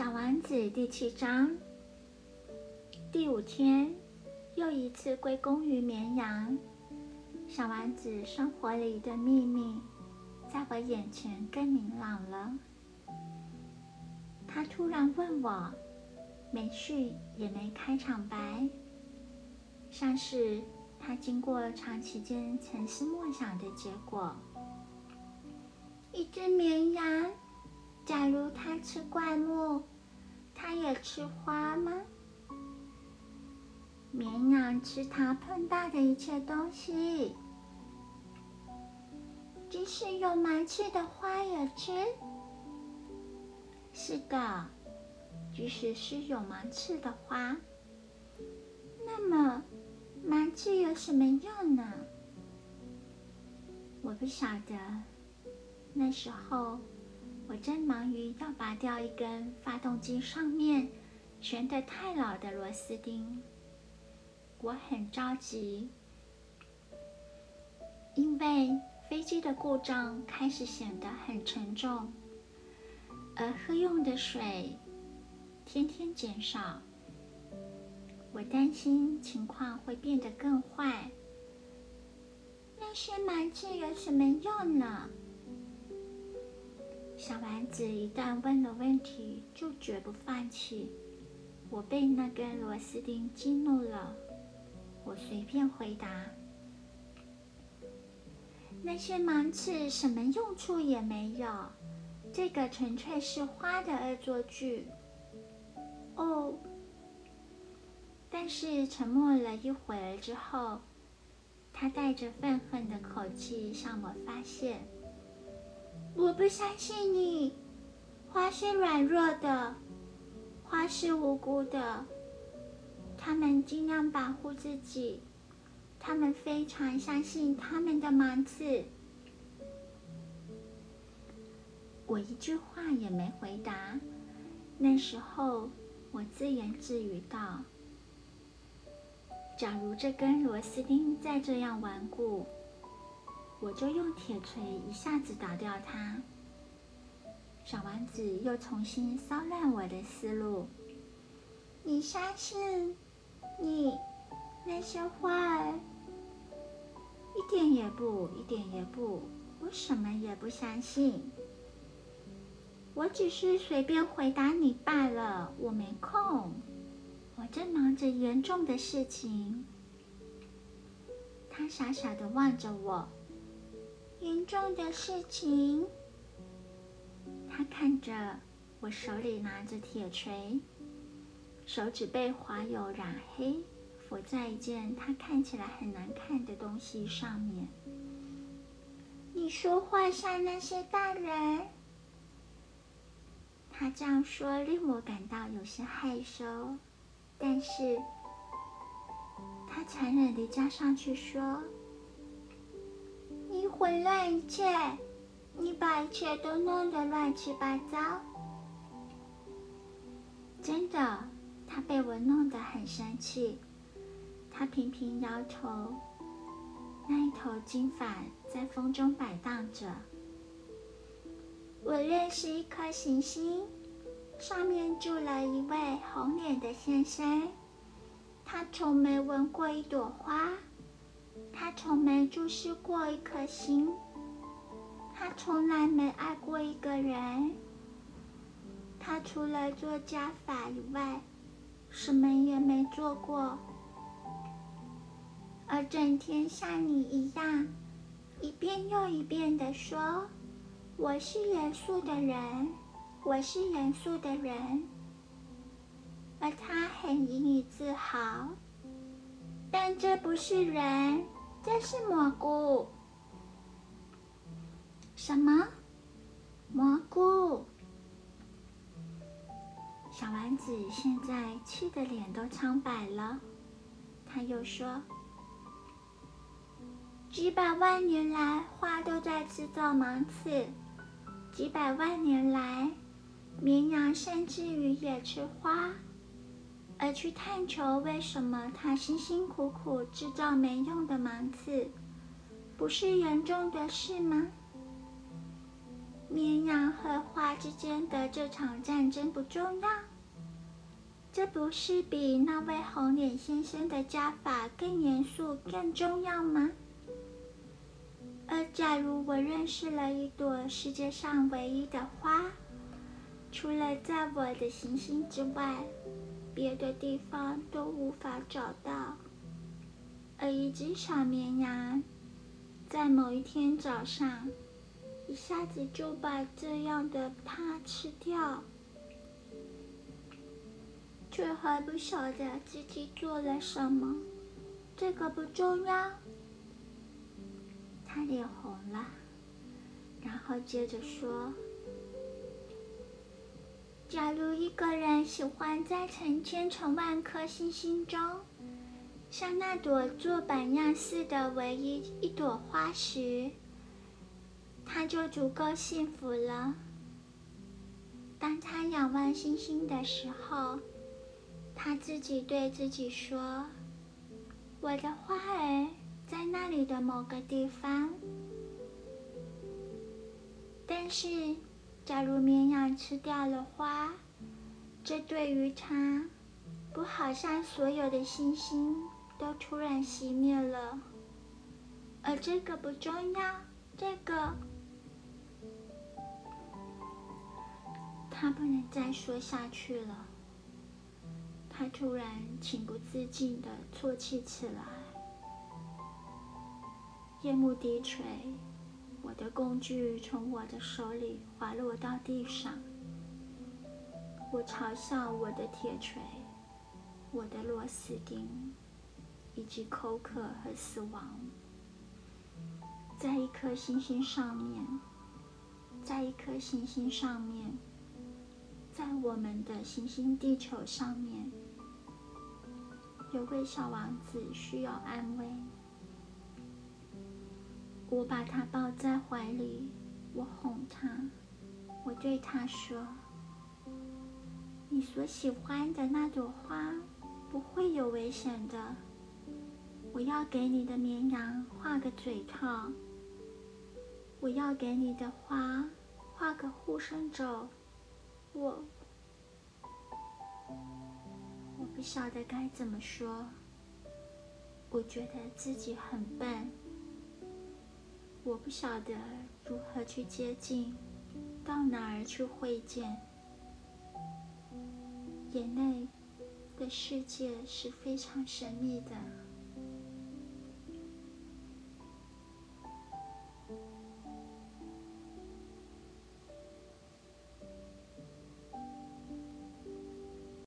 小王子第七章，第五天，又一次归功于绵羊。小丸子生活里的秘密，在我眼前更明朗了。他突然问我，没序也没开场白，像是他经过长期间沉思默想的结果。一只绵羊。假如它吃灌木，它也吃花吗？绵羊吃它碰到的一切东西，即使有芒刺的花也吃。是的，即使是有芒刺的花，那么芒刺有什么用呢？我不晓得，那时候。我正忙于要拔掉一根发动机上面悬得太老的螺丝钉，我很着急，因为飞机的故障开始显得很沉重，而喝用的水天天减少。我担心情况会变得更坏。那些麻醉有什么用呢？小丸子一旦问了问题，就绝不放弃。我被那根螺丝钉激怒了，我随便回答：“那些芒刺什么用处也没有，这个纯粹是花的恶作剧。”哦。但是沉默了一会儿之后，他带着愤恨的口气向我发泄。我不相信你，花是软弱的，花是无辜的，他们尽量保护自己，他们非常相信他们的芒刺。我一句话也没回答。那时候，我自言自语道：“假如这根螺丝钉再这样顽固。”我就用铁锤一下子打掉它。小丸子又重新骚乱我的思路。你相信你那些话？一点也不，一点也不，我什么也不相信。我只是随便回答你罢了。我没空，我正忙着严重的事情。他傻傻的望着我。严重的事情。他看着我手里拿着铁锤，手指被滑油染黑，浮在一件他看起来很难看的东西上面。你说话像那些大人。他这样说令我感到有些害羞，但是他残忍地加上去说。混乱一切，你把一切都弄得乱七八糟。真的，他被我弄得很生气。他频频摇头，那一头金发在风中摆荡着。我认识一颗行星，上面住了一位红脸的先生，他从没闻过一朵花。他从没注视过一颗心，他从来没爱过一个人。他除了做加法以外，什么也没做过，而整天像你一样，一遍又一遍地说：“我是严肃的人，我是严肃的人。”而他很引以自豪，但这不是人。这是蘑菇。什么？蘑菇？小丸子现在气得脸都苍白了。他又说：“几百万年来，花都在制造芒刺；几百万年来，绵羊甚至于也吃花。”而去探求为什么他辛辛苦苦制造没用的芒刺，不是严重的事吗？绵羊和花之间的这场战争不重要？这不是比那位红脸先生的家法更严肃、更重要吗？而假如我认识了一朵世界上唯一的花，除了在我的行星之外，别的地方都无法找到，而一只小绵羊在某一天早上。一下子就把这样的它吃掉，却还不晓得自己做了什么。这个不重要。他脸红了，然后接着说：“假如一个人喜欢在成千成万颗星星中，像那朵做榜样似的唯一一朵花时。”他就足够幸福了。当他仰望星星的时候，他自己对自己说：“我的花儿在那里的某个地方。”但是，假如绵羊吃掉了花，这对于他，不好像所有的星星都突然熄灭了。而这个不重要，这个。他不能再说下去了。他突然情不自禁的啜泣起来。夜幕低垂，我的工具从我的手里滑落到地上。我嘲笑我的铁锤、我的螺丝钉，以及口渴和死亡。在一颗星星上面，在一颗星星上面。在我们的行星地球上面，有位小王子需要安慰。我把他抱在怀里，我哄他，我对他说：“你所喜欢的那朵花不会有危险的。我要给你的绵羊画个嘴套，我要给你的花画个护身咒。”我，我不晓得该怎么说。我觉得自己很笨，我不晓得如何去接近，到哪儿去会见。眼泪的世界是非常神秘的。